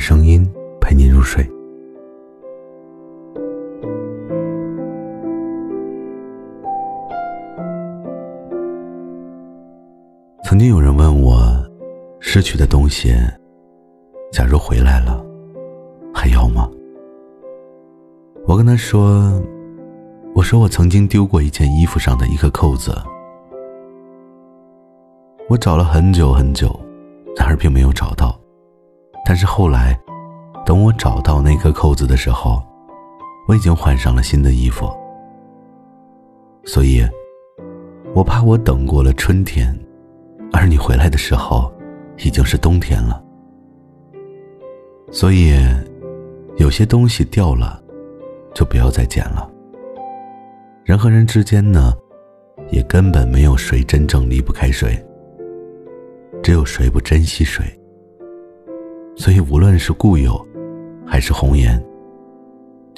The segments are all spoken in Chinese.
声音陪你入睡。曾经有人问我，失去的东西，假如回来了，还要吗？我跟他说：“我说我曾经丢过一件衣服上的一个扣子，我找了很久很久，然而并没有找到。但是后来，等我找到那颗扣子的时候，我已经换上了新的衣服。所以，我怕我等过了春天。”而你回来的时候，已经是冬天了。所以，有些东西掉了，就不要再捡了。人和人之间呢，也根本没有谁真正离不开谁，只有谁不珍惜谁。所以，无论是故友，还是红颜，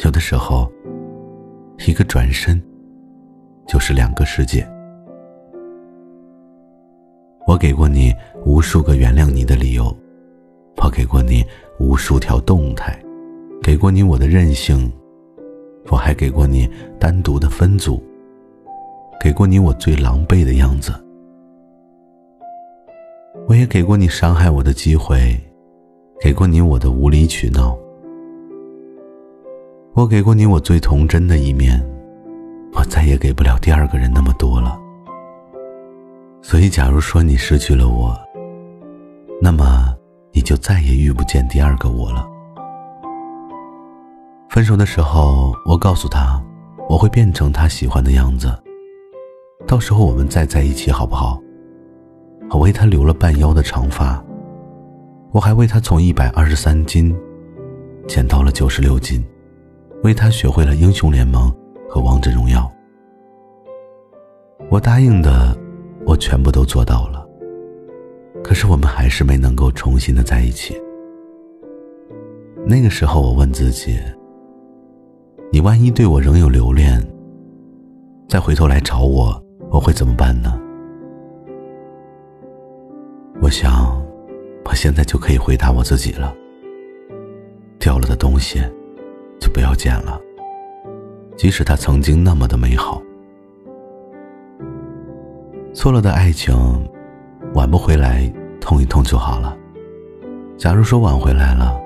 有的时候，一个转身，就是两个世界。我给过你无数个原谅你的理由，我给过你无数条动态，给过你我的任性，我还给过你单独的分组，给过你我最狼狈的样子，我也给过你伤害我的机会，给过你我的无理取闹，我给过你我最童真的一面，我再也给不了第二个人那么多了。所以，假如说你失去了我，那么你就再也遇不见第二个我了。分手的时候，我告诉他，我会变成他喜欢的样子，到时候我们再在一起好不好？我为他留了半腰的长发，我还为他从一百二十三斤减到了九十六斤，为他学会了英雄联盟和王者荣耀。我答应的。我全部都做到了，可是我们还是没能够重新的在一起。那个时候，我问自己：你万一对我仍有留恋，再回头来找我，我会怎么办呢？我想，我现在就可以回答我自己了：掉了的东西，就不要捡了，即使它曾经那么的美好。错了的爱情，挽不回来，痛一痛就好了。假如说挽回来了，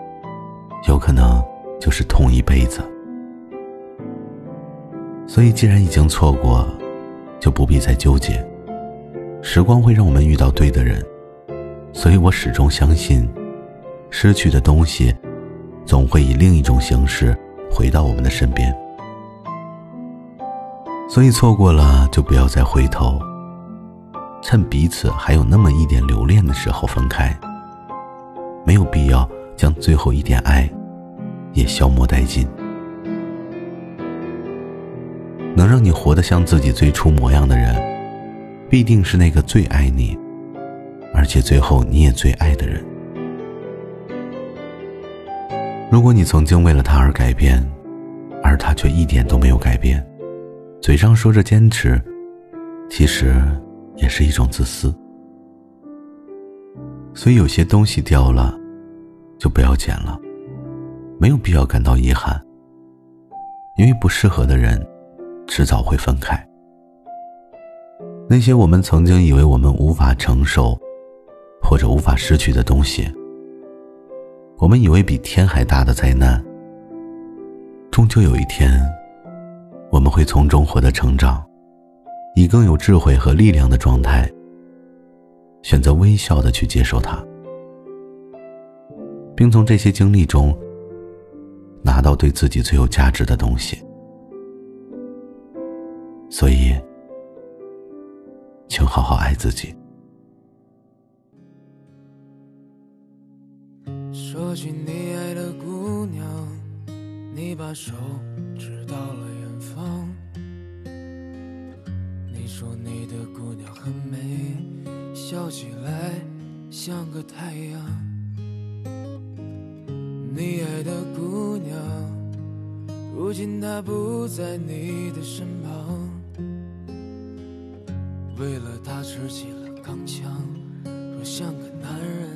有可能就是痛一辈子。所以，既然已经错过，就不必再纠结。时光会让我们遇到对的人，所以我始终相信，失去的东西，总会以另一种形式回到我们的身边。所以，错过了就不要再回头。趁彼此还有那么一点留恋的时候分开，没有必要将最后一点爱也消磨殆尽。能让你活得像自己最初模样的人，必定是那个最爱你，而且最后你也最爱的人。如果你曾经为了他而改变，而他却一点都没有改变，嘴上说着坚持，其实。也是一种自私，所以有些东西掉了，就不要捡了，没有必要感到遗憾，因为不适合的人，迟早会分开。那些我们曾经以为我们无法承受，或者无法失去的东西，我们以为比天还大的灾难，终究有一天，我们会从中获得成长。以更有智慧和力量的状态，选择微笑的去接受它，并从这些经历中拿到对自己最有价值的东西。所以，请好好爱自己。说起你爱的姑娘，你把手指到了远方。你说你的姑娘很美，笑起来像个太阳。你爱的姑娘，如今她不在你的身旁。为了她持起了钢枪，说像个男人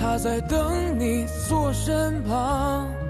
他在等你坐身旁。